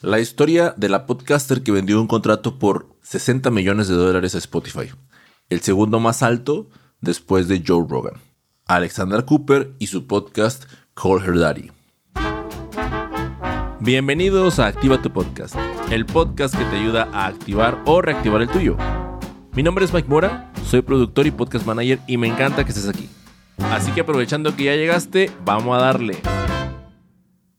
La historia de la podcaster que vendió un contrato por 60 millones de dólares a Spotify, el segundo más alto después de Joe Rogan. Alexander Cooper y su podcast Call Her Daddy. Bienvenidos a Activa tu Podcast, el podcast que te ayuda a activar o reactivar el tuyo. Mi nombre es Mike Mora, soy productor y podcast manager y me encanta que estés aquí. Así que aprovechando que ya llegaste, vamos a darle.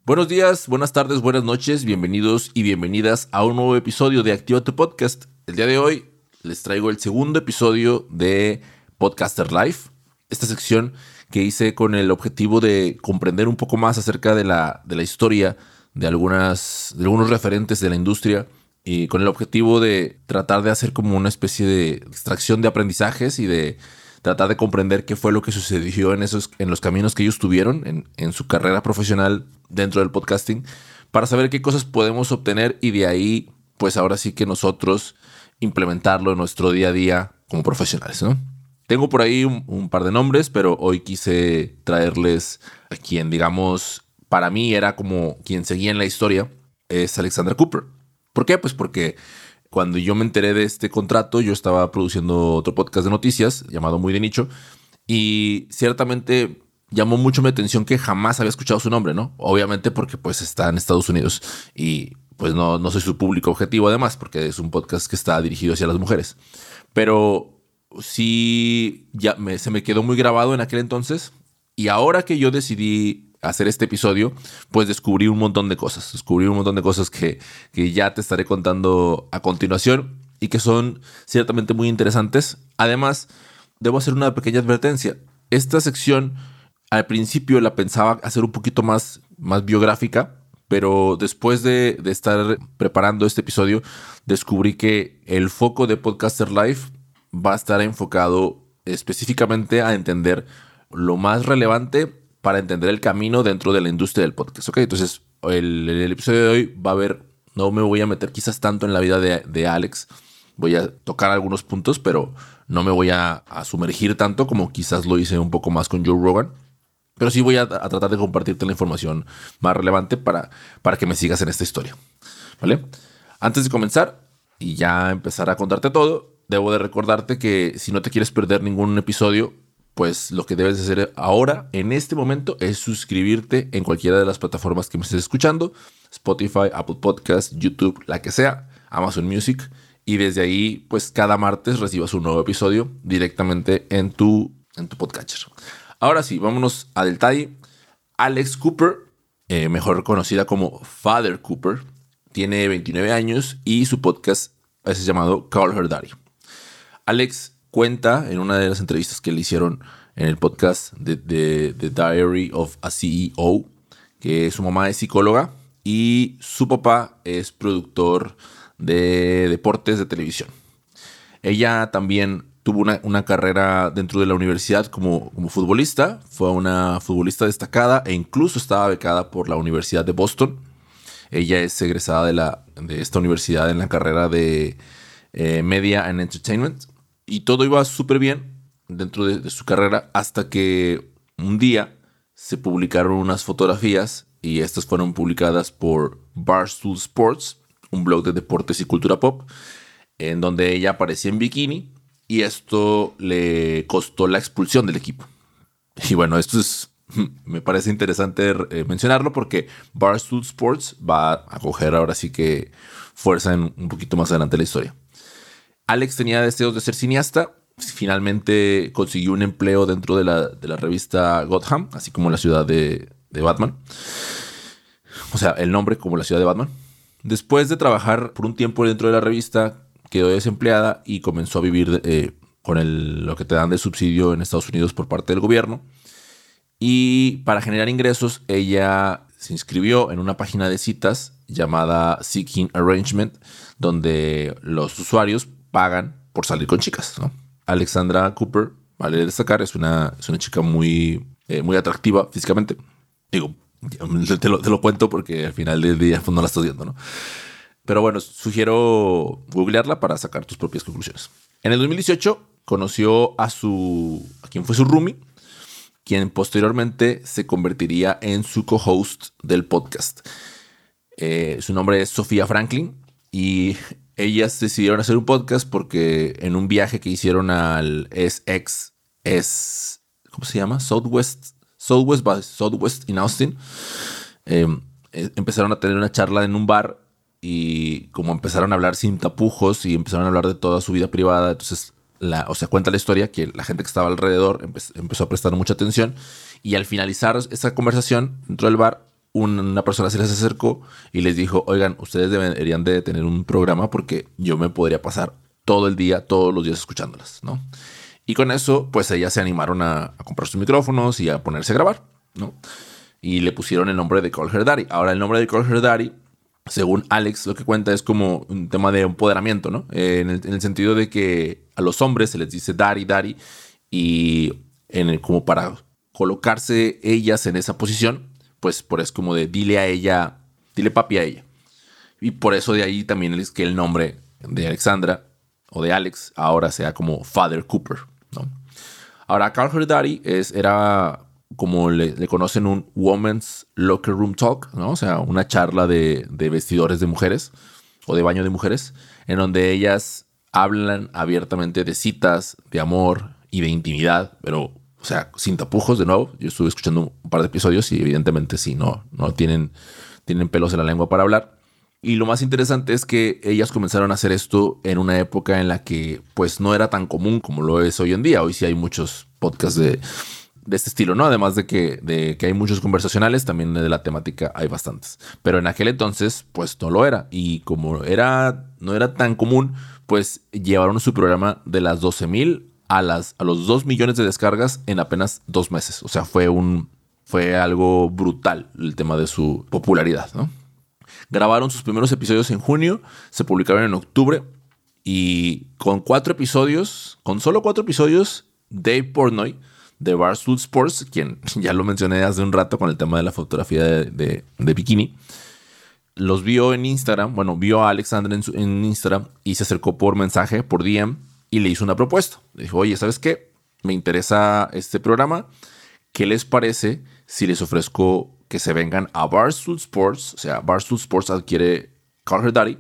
Buenos días, buenas tardes, buenas noches, bienvenidos y bienvenidas a un nuevo episodio de Activa tu Podcast. El día de hoy les traigo el segundo episodio de Podcaster Life, esta sección que hice con el objetivo de comprender un poco más acerca de la, de la historia de, algunas, de algunos referentes de la industria y con el objetivo de tratar de hacer como una especie de extracción de aprendizajes y de tratar de comprender qué fue lo que sucedió en, esos, en los caminos que ellos tuvieron en, en su carrera profesional dentro del podcasting, para saber qué cosas podemos obtener y de ahí, pues ahora sí que nosotros implementarlo en nuestro día a día como profesionales, ¿no? Tengo por ahí un, un, par de nombres, pero hoy quise traerles a quien, digamos, para mí era como quien seguía en la historia, es Alexander Cooper. ¿Por qué? Pues porque cuando yo me enteré de este contrato, yo estaba produciendo otro podcast de noticias llamado Muy de Nicho y ciertamente llamó mucho mi atención que jamás había escuchado su nombre, ¿no? Obviamente porque pues está en Estados Unidos y pues no, no soy su público objetivo además porque es un podcast que está dirigido hacia las mujeres. Pero sí, ya me, se me quedó muy grabado en aquel entonces y ahora que yo decidí hacer este episodio, pues descubrí un montón de cosas. Descubrí un montón de cosas que, que ya te estaré contando a continuación y que son ciertamente muy interesantes. Además, debo hacer una pequeña advertencia. Esta sección al principio la pensaba hacer un poquito más, más biográfica, pero después de, de, estar preparando este episodio, descubrí que el foco de Podcaster Life va a estar enfocado específicamente a entender lo más relevante para entender el camino dentro de la industria del podcast. Ok, entonces el, el episodio de hoy va a haber, no me voy a meter quizás tanto en la vida de, de Alex, voy a tocar algunos puntos, pero no me voy a, sumergir tanto como quizás lo hice un poco más con Joe Rogan. Pero sí voy a, a, tratar de compartirte la información más relevante para, para que me sigas en esta historia. ¿Vale? Antes de comenzar y ya empezar a contarte todo, debo de recordarte que si no te quieres perder ningún episodio, pues lo que debes hacer ahora, en este momento, es suscribirte en cualquiera de las plataformas que me estés escuchando, Spotify, Apple Podcasts, YouTube, la que sea, Amazon Music, y desde ahí, pues cada martes recibas un nuevo episodio directamente en tu, en tu podcatcher. Ahora sí, vámonos al detalle. Alex Cooper, eh, mejor conocida como Father Cooper, tiene 29 años y su podcast es llamado Call Her Daddy. Alex cuenta en una de las entrevistas que le hicieron en el podcast de, The Diary of a CEO, que su mamá es psicóloga y su papá es productor de deportes de televisión. Ella también tuvo una, una carrera dentro de la universidad como, como, futbolista, fue una futbolista destacada e incluso estaba becada por la Universidad de Boston. Ella es egresada de, la, de esta universidad en la carrera de eh, Media and Entertainment y todo iba súper bien dentro de, su carrera hasta que un día se publicaron unas fotografías y estas fueron publicadas por Barstool Sports, un blog de deportes y cultura pop, en donde ella aparecía en bikini y esto le costó la expulsión del equipo. Y bueno, esto es, me parece interesante eh, mencionarlo porque Barstool Sports va a coger ahora sí que fuerza en un poquito más adelante la historia. Alex tenía deseos de ser cineasta. Finalmente consiguió un empleo dentro de la, de la revista Gotham, así como la ciudad de, Batman. O sea, el nombre como la ciudad de Batman. Después de trabajar por un tiempo dentro de la revista, quedó desempleada y comenzó a vivir eh, con el, lo que te dan de subsidio en Estados Unidos por parte del gobierno. Y para generar ingresos, ella se inscribió en una página de citas llamada Seeking Arrangement, donde los usuarios pagan por salir con chicas. Alexandra Cooper, vale destacar, es una, es una chica muy, eh, muy atractiva físicamente. Digo, te lo, te lo, cuento porque al final del día pues, no la estás viendo, ¿no? Pero bueno, sugiero googlearla para sacar tus propias conclusiones. En el 2018 conoció a su a quien fue su roomie, quien posteriormente se convertiría en su co-host del podcast. Eh, su nombre es Sofía Franklin y ellas decidieron hacer un podcast porque en un viaje que hicieron al es, ¿cómo se llama? Southwest, Southwest Southwest in Austin. Em, eh, empezaron a tener una charla en un bar y como empezaron a hablar sin tapujos y empezaron a hablar de toda su vida privada, entonces, la, o sea, cuenta la historia que la gente que estaba alrededor empezó a prestar mucha atención y al finalizar esa conversación dentro del bar, una persona se les acercó y les dijo, oigan, ustedes deberían de tener un programa porque yo me podría pasar todo el día, todos los días escuchándolas, ¿no? Y con eso, pues ellas se animaron a, comprar sus micrófonos y a ponerse a grabar, ¿no? Y le pusieron el nombre de Call Her Daddy. Ahora, el nombre de Call Her Daddy, según Alex, lo que cuenta es como un tema de empoderamiento, ¿no? Eh, en, el, sentido de que a los hombres se les dice Daddy, Daddy, y en el, como para colocarse ellas en esa posición, pues por eso como de dile a ella, dile papi a ella. Y por eso de ahí también es que el nombre de Alexandra o de Alex ahora sea como Father Cooper, ¿no? Ahora, Carl Her Daddy es, era como le, conocen un Woman's Locker Room Talk, ¿no? O sea, una charla de, de vestidores de mujeres o de baño de mujeres, en donde ellas hablan abiertamente de citas, de amor y de intimidad, pero o sea, sin tapujos de nuevo. Yo estuve escuchando un par de episodios y evidentemente sí, no, no tienen, tienen pelos en la lengua para hablar. Y lo más interesante es que ellas comenzaron a hacer esto en una época en la que pues no era tan común como lo es hoy en día. Hoy sí hay muchos podcasts de, de este estilo, ¿no? Además de que, de que hay muchos conversacionales, también de la temática hay bastantes. Pero en aquel entonces pues no lo era. Y como era, no era tan común, pues llevaron su programa de las 12.000 a, los 2 millones de descargas en apenas dos meses. O sea, fue, algo brutal el tema de su popularidad, ¿no? Grabaron sus primeros episodios en junio, se publicaron en octubre y con cuatro episodios, con solo cuatro episodios, Dave Portnoy de Barstool Sports, quien ya lo mencioné hace un rato con el tema de la fotografía de, bikini, los vio en Instagram, bueno, vio a Alexandra en, en Instagram y se acercó por mensaje, por DM, y le hizo una propuesta. Le dijo, oye, ¿sabes qué? Me interesa este programa. ¿Qué les parece si les ofrezco que se vengan a Barstool Sports? O sea, Barstool Sports adquiere Call Daddy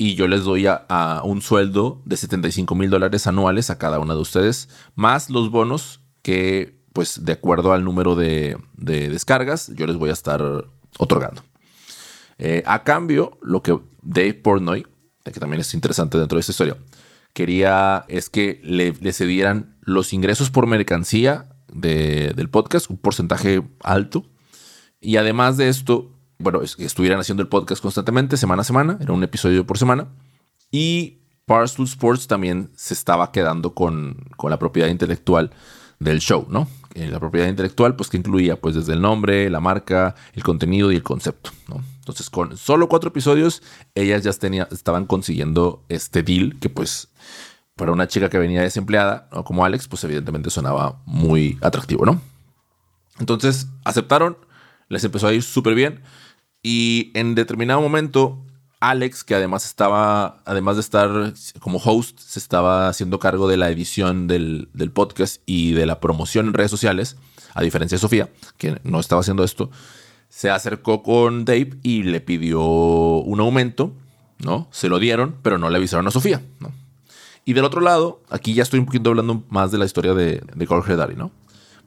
y yo les doy a, un sueldo de 75 mil dólares anuales a cada una de ustedes, más los bonos que, pues, de acuerdo al número de, descargas, yo les voy a estar otorgando. Eh, a cambio, lo que Dave Portnoy, que también es interesante dentro de esta historia, quería es que le, cedieran los ingresos por mercancía del podcast, un porcentaje alto. Y además de esto, bueno, estuvieran haciendo el podcast constantemente, semana a semana, era un episodio por semana. Y Barstool Sports también se estaba quedando con, con la propiedad intelectual del show, ¿no? Eh, la propiedad intelectual, pues que incluía pues desde el nombre, la marca, el contenido y el concepto, ¿no? Entonces, con solo cuatro episodios, ellas ya tenía, estaban consiguiendo este deal que pues para una chica que venía desempleada, como Alex, pues evidentemente sonaba muy atractivo, ¿no? Entonces aceptaron, les empezó a ir súper bien y en determinado momento Alex, que además estaba, además de estar como host, se estaba haciendo cargo de la edición del, del, podcast y de la promoción en redes sociales, a diferencia de Sofía, que no estaba haciendo esto, se acercó con Dave y le pidió un aumento, ¿no? Se lo dieron, pero no le avisaron a Sofía, ¿no? Y del otro lado, aquí ya estoy un poquito hablando más de la historia de, de Jorge Dari, ¿no?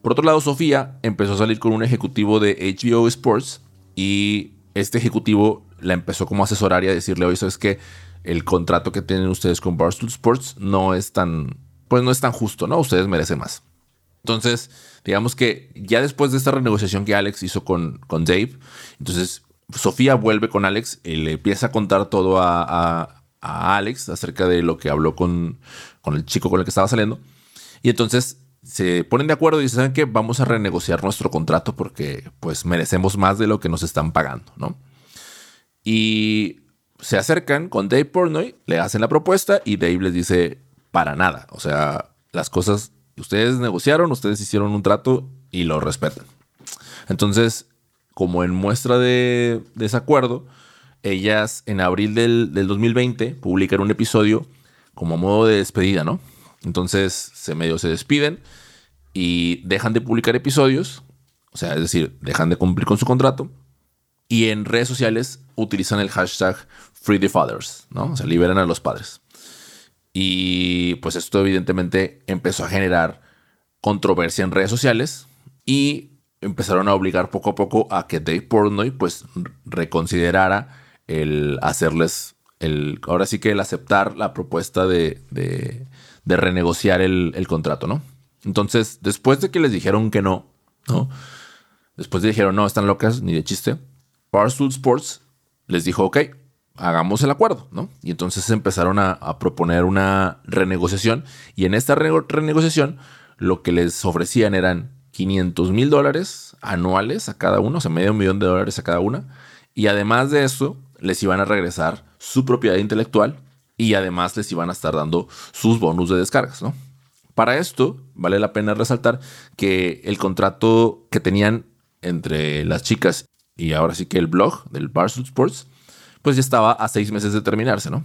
Por otro lado, Sofía empezó a salir con un ejecutivo de HBO Sports y este ejecutivo la empezó como a asesorar a decirle, oye, ¿sabes que El contrato que tienen ustedes con Barstool Sports no es tan, pues no es tan justo, ¿no? Ustedes merecen más. Entonces, digamos que ya después de esta renegociación que Alex hizo con, con Dave, entonces Sofía vuelve con Alex y le empieza a contar todo a, a Alex acerca de lo que habló con, con el chico con el que estaba saliendo. Y entonces se ponen de acuerdo y dicen, ¿saben qué? Vamos a renegociar nuestro contrato porque pues merecemos más de lo que nos están pagando, ¿no? Y se acercan con Dave Portnoy, le hacen la propuesta y Dave les dice, para nada. O sea, las cosas, ustedes negociaron, ustedes hicieron un trato y lo respetan. Entonces, como en muestra de desacuerdo, ellas en abril del, 2020 publican un episodio como modo de despedida, ¿no? Entonces se medio se despiden y dejan de publicar episodios, o sea, es decir, dejan de cumplir con su contrato Y en redes sociales utilizan el hashtag Free the Fathers, ¿no? O sea, liberan a los padres. Y pues esto evidentemente empezó a generar controversia en redes sociales y empezaron a obligar poco a poco a que Dave Portnoy pues reconsiderara el hacerles el, ahora sí que el aceptar la propuesta de, de, renegociar el, contrato, ¿no? Entonces, después de que les dijeron que no, ¿no? Después de dijeron, no, están locas, ni de chiste, Barstool Sports les dijo, ok, hagamos el acuerdo, ¿no? Y entonces empezaron a, proponer una renegociación y en esta renegociación lo que les ofrecían eran 500 mil dólares anuales a cada uno, o sea, medio millón de dólares a cada una. Y además de eso, les iban a regresar su propiedad intelectual y además les iban a estar dando sus bonus de descargas, ¿no? Para esto, vale la pena resaltar que el contrato que tenían entre las chicas y ahora sí que el blog del Barstool Sports, pues ya estaba a seis meses de terminarse, ¿no?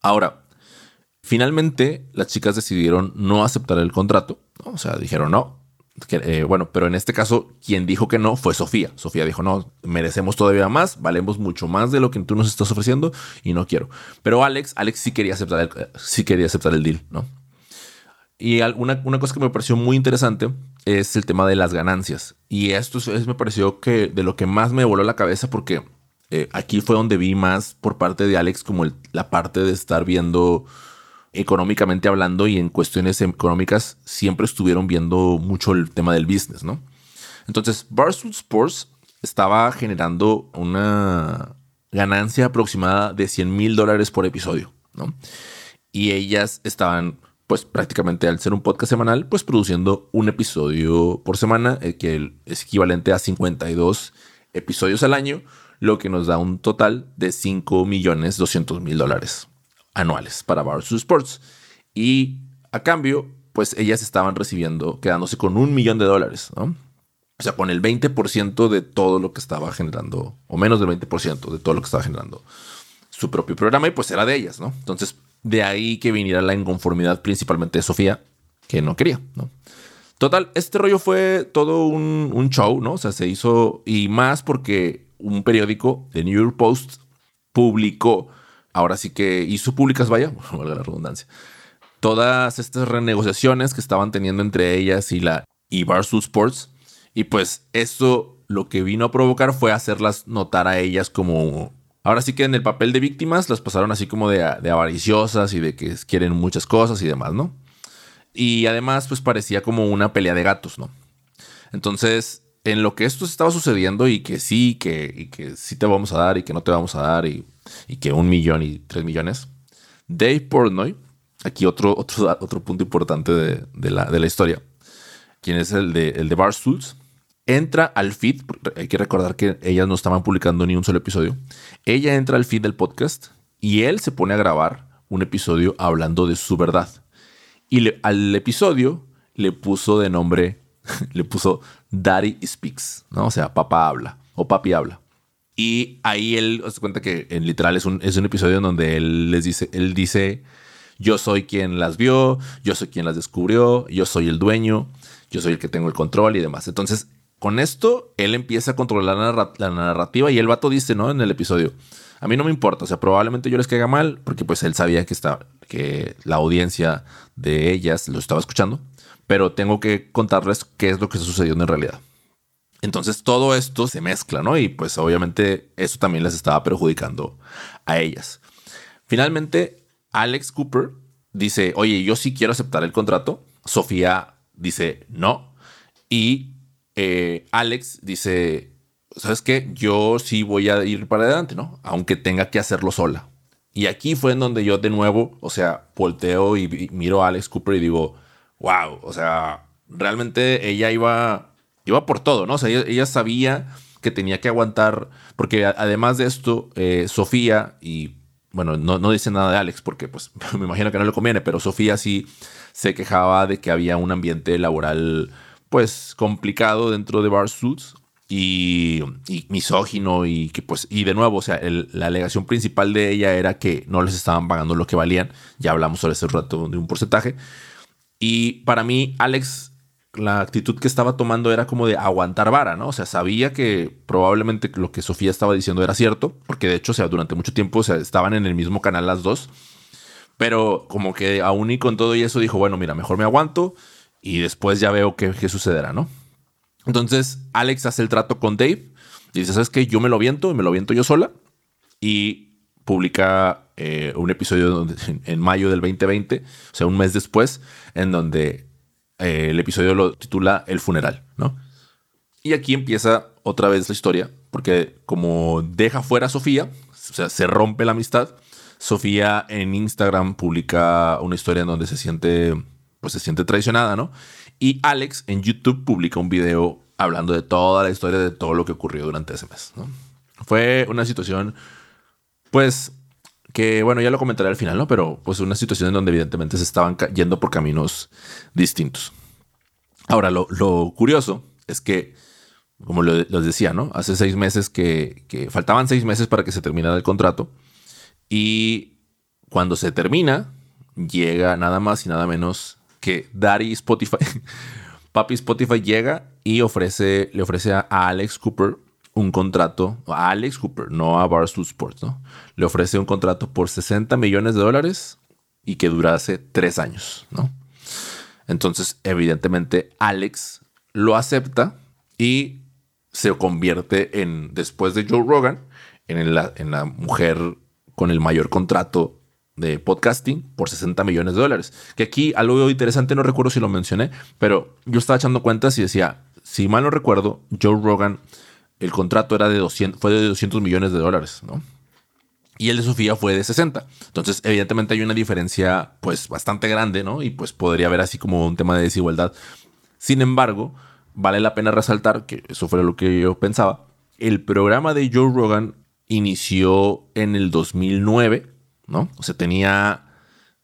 Ahora, finalmente las chicas decidieron no aceptar el contrato, o sea, dijeron no, eh, bueno, pero en este caso, quien dijo que no fue Sofía. Sofía dijo, no, merecemos todavía más, valemos mucho más de lo que tú nos estás ofreciendo y no quiero. Pero Alex, Alex sí quería aceptar el, sí quería aceptar el deal, ¿no? Y una, una cosa que me pareció muy interesante es el tema de las ganancias. Y esto es, me pareció que de lo que más me voló la cabeza porque eh, aquí fue donde vi más por parte de Alex como la parte de estar viendo económicamente hablando y en cuestiones económicas siempre estuvieron viendo mucho el tema del business, ¿no? Entonces, Barstool Sports estaba generando una ganancia aproximada de 100 mil dólares por episodio, ¿no? Y ellas estaban, pues prácticamente al ser un podcast semanal, pues produciendo un episodio por semana, eh, que es equivalente a 52 episodios al año, lo que nos da un total de 5 millones 200 mil dólares anuales para Barstool Sports. Y a cambio, pues ellas estaban recibiendo, quedándose con un millón de dólares, ¿no? O sea, con el 20% de todo lo que estaba generando, o menos del 20% de todo lo que estaba generando su propio programa, y pues era de ellas, ¿no? Entonces, de ahí que viniera la inconformidad principalmente de Sofía, que no quería, ¿no? Total, este rollo fue todo un, un show, ¿no? O sea, se hizo, y más porque un periódico, The New York Post, publicó ahora sí que hizo públicas, vaya, valga la redundancia, todas estas renegociaciones que estaban teniendo entre ellas y la y Barstool Sports. Y pues eso lo que vino a provocar fue hacerlas notar a ellas como... Ahora sí que en el papel de víctimas las pasaron así como de, de avariciosas y de que quieren muchas cosas y demás, ¿no? Y además pues parecía como una pelea de gatos, ¿no? Entonces en lo que esto estaba sucediendo y que sí, que, y que sí te vamos a dar y que no te vamos a dar y, que un millón y tres millones, Dave Portnoy, aquí otro, otro, otro punto importante de, la, de la historia, quien es el de, el de Barstools, entra al feed, hay que recordar que ellas no estaban publicando ni un solo episodio, ella entra al feed del podcast y él se pone a grabar un episodio hablando de su verdad. Y al episodio le puso de nombre le puso Daddy Speaks, ¿no? O sea, papá habla o papi habla. Y ahí él se cuenta que en literal es un, es un episodio en donde él les dice, él dice, yo soy quien las vio, yo soy quien las descubrió, yo soy el dueño, yo soy el que tengo el control y demás. Entonces, con esto, él empieza a controlar la, narrativa y el vato dice, ¿no? En el episodio, a mí no me importa, o sea, probablemente yo les caiga mal, porque pues él sabía que, está, que la audiencia de ellas lo estaba escuchando pero tengo que contarles qué es lo que sucedió en realidad. Entonces todo esto se mezcla, ¿no? Y pues obviamente eso también les estaba perjudicando a ellas. Finalmente, Alex Cooper dice, oye, yo sí quiero aceptar el contrato. Sofía dice, no. Y eh, Alex dice, ¿sabes qué? Yo sí voy a ir para adelante, ¿no? Aunque tenga que hacerlo sola. Y aquí fue en donde yo de nuevo, o sea, volteo y miro a Alex Cooper y digo, wow, o sea, realmente ella iba, iba por todo, ¿no? O sea, ella, sabía que tenía que aguantar, porque además de esto, eh, Sofía y, bueno, no, no, dice nada de Alex, porque pues me imagino que no le conviene, pero Sofía sí se quejaba de que había un ambiente laboral, pues, complicado dentro de Bar Suits. Y, misógino y que pues y de nuevo o sea la alegación principal de ella era que no les estaban pagando lo que valían ya hablamos sobre ese rato de un porcentaje y para mí, Alex la actitud que estaba tomando era como de aguantar vara, ¿no? O sea, sabía que probablemente lo que Sofía estaba diciendo era cierto, porque de hecho, o sea, durante mucho tiempo o estaban en el mismo canal las dos, pero como que aún y con todo y eso dijo, bueno, mira, mejor me aguanto y después ya veo qué, qué sucederá, ¿no? Entonces, Alex hace el trato con Dave y dice, ¿sabes qué? Yo me lo viento y me lo viento yo sola y publica eh, un episodio en mayo del 2020, o sea, un mes después, en donde eh, el episodio lo titula El funeral, ¿no? Y aquí empieza otra vez la historia, porque como deja fuera a Sofía, o sea, se rompe la amistad, Sofía en Instagram publica una historia en donde se siente, pues se siente traicionada, ¿no? Y Alex en YouTube publica un video hablando de toda la historia de todo lo que ocurrió durante ese mes. Fue una situación, pues, que bueno, ya lo comentaré al final, ¿no? Pero pues una situación en donde evidentemente se estaban yendo por caminos distintos. Ahora, lo, curioso es que, como les decía, ¿no? Hace seis meses que, que, faltaban seis meses para que se terminara el contrato. Y cuando se termina, llega nada más y nada menos que Daddy Spotify. Papi Spotify llega y ofrece, le ofrece a Alex Cooper un contrato a Alex Cooper, no a Barstool Sports, ¿no? Le ofrece un contrato por 60 millones de dólares y que durase tres años, ¿no? Entonces, evidentemente, Alex lo acepta y se convierte en, después de Joe Rogan, en la, en la mujer con el mayor contrato de podcasting por 60 millones de dólares. Que aquí algo interesante, no recuerdo si lo mencioné, pero yo estaba echando cuentas y decía, si mal no recuerdo, Joe Rogan el contrato era de 200, fue de 200 millones de dólares, ¿no? Y el de Sofía fue de 60. Entonces, evidentemente hay una diferencia, pues, bastante grande, ¿no? Y pues podría haber así como un tema de desigualdad. Sin embargo, vale la pena resaltar, que eso fue lo que yo pensaba, el programa de Joe Rogan inició en el 2009, ¿no? O sea, tenía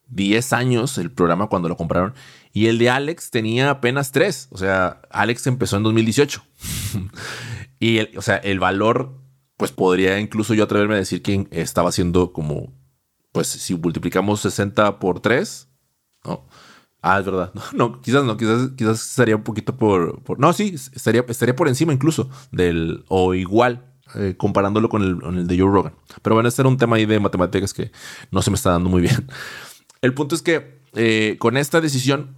10 años el programa cuando lo compraron. Y el de Alex tenía apenas 3. O sea, Alex empezó en 2018. Y, el, o sea, el valor, pues podría incluso yo atreverme a decir que estaba siendo como, pues si multiplicamos 60 por 3, ¿no? Ah, es verdad. No, quizás no, quizás, quizás estaría un poquito por, No, sí, estaría, estaría por encima incluso del. o igual, eh, comparándolo con el, de Joe Rogan. Pero bueno, este era un tema ahí de matemáticas que no se me está dando muy bien. El punto es que eh, con esta decisión,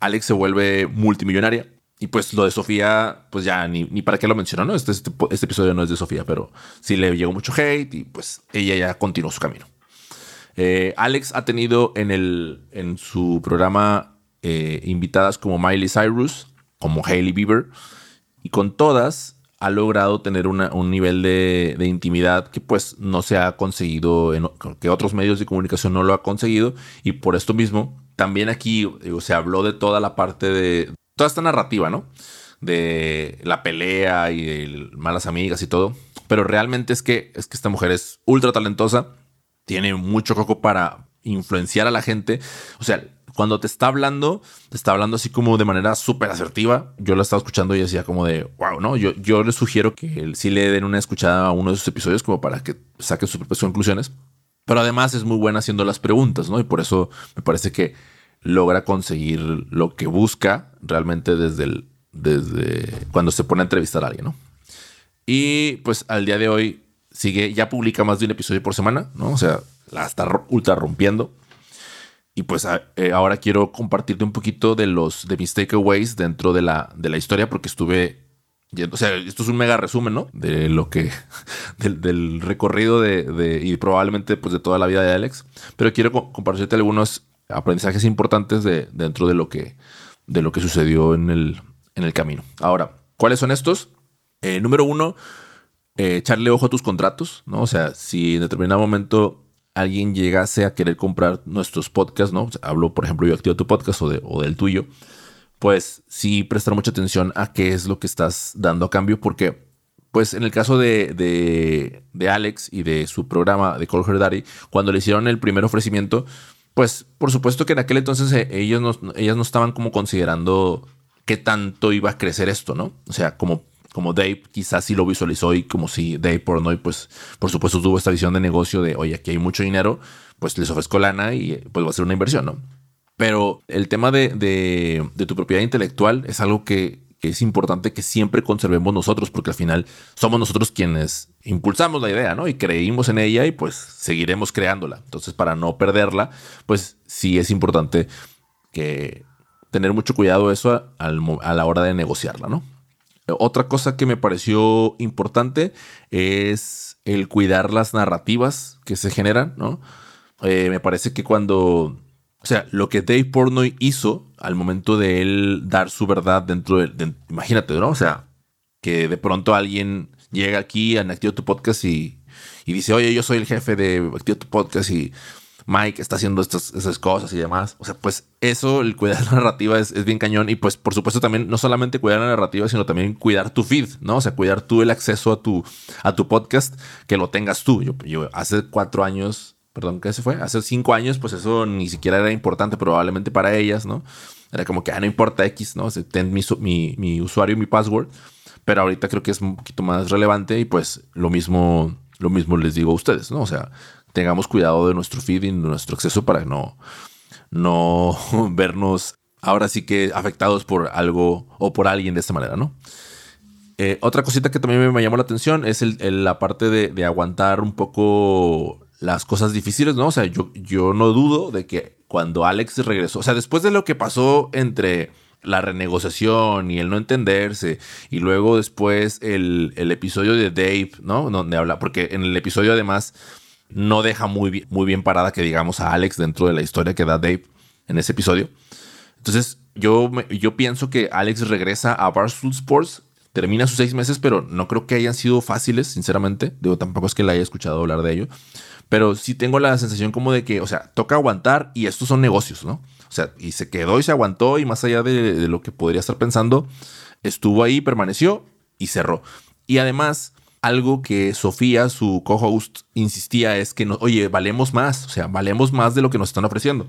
Alex se vuelve multimillonaria. Y pues lo de Sofía, pues ya ni, para qué lo menciono, ¿no? Este, este, este, episodio no es de Sofía, pero sí le llegó mucho hate y pues ella ya continuó su camino. Eh, Alex ha tenido en, el, en su programa eh, invitadas como Miley Cyrus, como Hailey Bieber, y con todas ha logrado tener un nivel de, intimidad que pues no se ha conseguido, que otros medios de comunicación no lo ha conseguido, y por esto mismo, también aquí se habló de toda la parte de toda esta narrativa, ¿no? De la pelea y de malas amigas y todo. Pero realmente es que, es que esta mujer es ultra talentosa, tiene mucho coco para influenciar a la gente. O sea, cuando te está hablando, te está hablando así como de manera súper asertiva. Yo la estaba escuchando y decía como de, wow, ¿no? Yo, yo les sugiero que sí le den una escuchada a uno de sus episodios como para que saquen sus propias conclusiones. Pero además es muy buena haciendo las preguntas, ¿no? Y por eso me parece que logra conseguir lo que busca realmente desde, el, desde cuando se pone a entrevistar a alguien, ¿no? Y pues al día de hoy sigue, ya publica más de un episodio por semana, ¿no? O sea, la está ultra rompiendo. Y pues eh, ahora quiero compartirte un poquito de los de mis takeaways dentro de la, de la historia, porque estuve yendo. O sea, esto es un mega resumen, ¿no? De lo que. del, recorrido de, y probablemente pues de toda la vida de Alex. Pero quiero compartirte algunos aprendizajes importantes de, dentro de lo que, de lo que sucedió en el, en el camino. Ahora, ¿cuáles son estos? Eh, número uno, eh, echarle ojo a tus contratos, ¿no? O sea, si en determinado momento alguien llegase a querer comprar nuestros podcasts, ¿no? hablo, por ejemplo, yo activo tu podcast o, o del tuyo, pues sí prestar mucha atención a qué es lo que estás dando a cambio, porque pues en el caso de, de, de, Alex y de su programa de Call Her cuando le hicieron el primer ofrecimiento, pues por supuesto que en aquel entonces eh, ellos no, ellas no estaban como considerando qué tanto iba a crecer esto, ¿no? O sea, como, como Dave quizás sí lo visualizó y como si Dave Pornoy, pues por supuesto tuvo esta visión de negocio de, oye, aquí hay mucho dinero, pues les ofrezco lana y pues va a ser una inversión, ¿no? Pero el tema de, de, tu propiedad intelectual es algo que, es importante que siempre conservemos nosotros, porque al final somos nosotros quienes impulsamos la idea, ¿no? Y creímos en ella y pues seguiremos creándola. Entonces, para no perderla, pues sí es importante que tener mucho cuidado eso a, la hora de negociarla, ¿no? Otra cosa que me pareció importante es el cuidar las narrativas que se generan, ¿no? Eh, me parece que cuando o sea, lo que Dave Portnoy hizo al momento de él dar su verdad dentro de, imagínate, ¿no? O sea, que de pronto alguien llega aquí a Activo tu Podcast y, dice, oye, yo soy el jefe de Activo tu Podcast y Mike está haciendo estas, esas cosas y demás. O sea, pues eso, el cuidar la narrativa es, bien cañón. Y pues, por supuesto, también no solamente cuidar la narrativa, sino también cuidar tu feed, ¿no? O sea, cuidar tú el acceso a tu, a tu podcast, que lo tengas tú. Yo hace cuatro años perdón, ¿qué se fue? Hace cinco años, pues eso ni siquiera era importante probablemente para ellas, ¿no? Era como que, ah, no importa X, ¿no? ten mi, mi, mi usuario y mi password. Pero ahorita creo que es un poquito más relevante y pues lo mismo, lo mismo les digo a ustedes, ¿no? O sea, tengamos cuidado de nuestro feed y de nuestro acceso para no, no vernos ahora sí que afectados por algo o por alguien de esta manera, ¿no? Eh, otra cosita que también me llamó la atención es el, la parte de, aguantar un poco las cosas difíciles, ¿no? O sea, yo, yo no dudo de que cuando Alex regresó, o sea, después de lo que pasó entre la renegociación y el no entenderse, y luego después el, episodio de Dave, ¿no? Donde habla, porque en el episodio además no deja muy bien, muy bien parada que digamos a Alex dentro de la historia que da Dave en ese episodio. Entonces, yo, yo pienso que Alex regresa a Barstool Sports, termina sus seis meses, pero no creo que hayan sido fáciles, sinceramente. Digo, tampoco es que la haya escuchado hablar de ello. Pero sí tengo la sensación como de que, o sea, toca aguantar y estos son negocios, ¿no? O sea, y se quedó y se aguantó y más allá de, lo que podría estar pensando, estuvo ahí, permaneció y cerró. Y además, algo que Sofía, su co-host, insistía es que, no, oye, valemos más, o sea, valemos más de lo que nos están ofreciendo.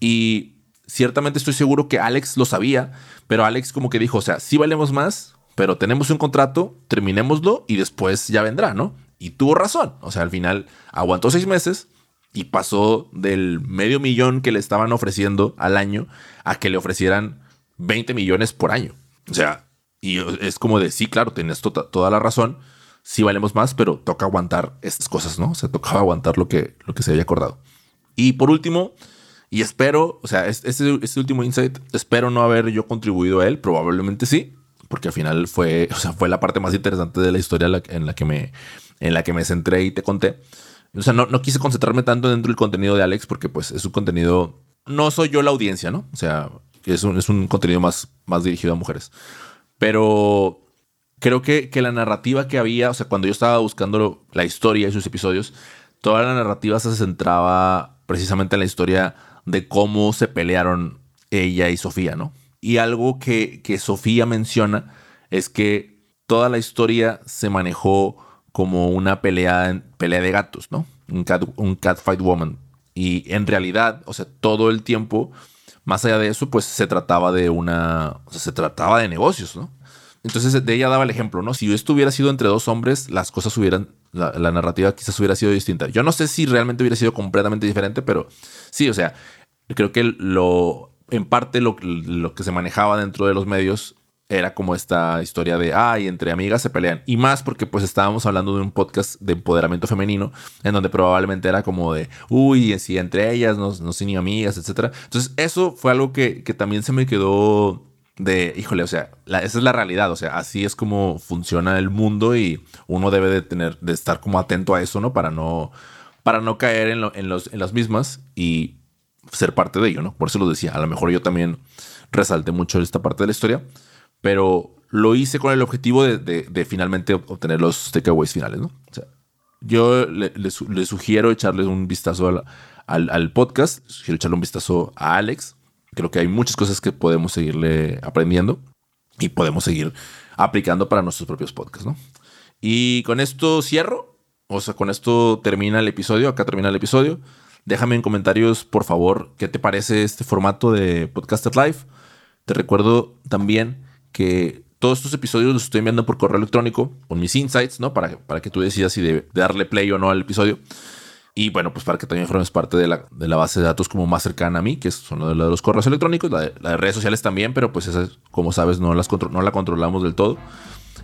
Y ciertamente estoy seguro que Alex lo sabía, pero Alex como que dijo, o sea, sí valemos más, pero tenemos un contrato, terminémoslo y después ya vendrá, ¿no? Y tuvo razón. O sea, al final aguantó seis meses y pasó del medio millón que le estaban ofreciendo al año a que le ofrecieran 20 millones por año. O sea, y es como de, sí, claro, tienes tota-, toda la razón. Sí valemos más, pero toca aguantar estas cosas, ¿no? O sea, tocaba aguantar lo que, lo que se había acordado. Y por último, y espero, o sea, este, este último insight, espero no haber yo contribuido a él, probablemente sí, porque al final fue, o sea, fue la parte más interesante de la historia en la que me, en la que me centré y te conté. O sea, no, no quise concentrarme tanto dentro del contenido de Alex porque pues es un contenido, no soy yo la audiencia, ¿no? O sea, es un, es un contenido más, más dirigido a mujeres. Pero creo que, que la narrativa que había, o sea, cuando yo estaba buscando la historia y sus episodios, toda la narrativa se centraba precisamente en la historia de cómo se pelearon ella y Sofía, ¿no? Y algo que, que Sofía menciona es que toda la historia se manejó como una pelea, pelea de gatos, ¿no? Un, cat, un woman. Y en realidad, o sea, todo el tiempo, más allá de eso, pues se trataba de una, o sea, se trataba de negocios, ¿no? Entonces de ella daba el ejemplo, ¿no? Si esto hubiera sido entre dos hombres, las cosas hubieran, la, narrativa quizás hubiera sido distinta. Yo no sé si realmente hubiera sido completamente diferente, pero sí, o sea, creo que lo, en parte lo que se manejaba dentro de los medios era como esta historia de, ay, entre amigas se pelean. Y más porque pues estábamos hablando de un podcast de empoderamiento femenino, en donde probablemente era como de, uy, si entre ellas no, no son ni amigas, etc. Entonces eso fue algo que, que, también se me quedó de, híjole, o sea, esa es la realidad, o sea, así es como funciona el mundo y uno debe de tener, de estar como atento a eso, ¿no? Para no, para no caer en, en, los, en las mismas y ser parte de ello, ¿no? Por eso lo decía, a lo mejor yo también resalté mucho esta parte de la historia pero lo hice con el objetivo de, finalmente obtener los takeaways finales, ¿no? O sea, yo le, sugiero echarle un vistazo al, podcast, sugiero echarle un vistazo a Alex. Creo que hay muchas cosas que podemos seguirle aprendiendo y podemos seguir aplicando para nuestros propios podcasts, ¿no? Y con esto cierro, o sea, con esto termina el episodio, acá termina el episodio. Déjame en comentarios, por favor, qué te parece este formato de Podcaster Live. Te recuerdo también que todos estos episodios los estoy enviando por correo electrónico con mis insights, ¿no? Para, para que tú decidas si de, darle play o no al episodio. Y bueno, pues para que también formes parte de la, de la base de datos como más cercana a mí, que son de los correos electrónicos, la de, redes sociales también, pero pues esas, como sabes, no, las no la controlamos del todo.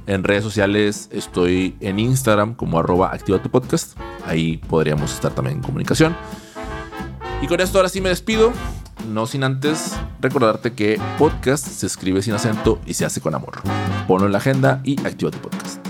En redes sociales estoy en Instagram como arroba activa tu podcast. Ahí podríamos estar también en comunicación. Y con esto ahora sí me despido. No sin antes recordarte que podcast se escribe sin acento y se hace con amor. Ponlo en la agenda y activa tu podcast.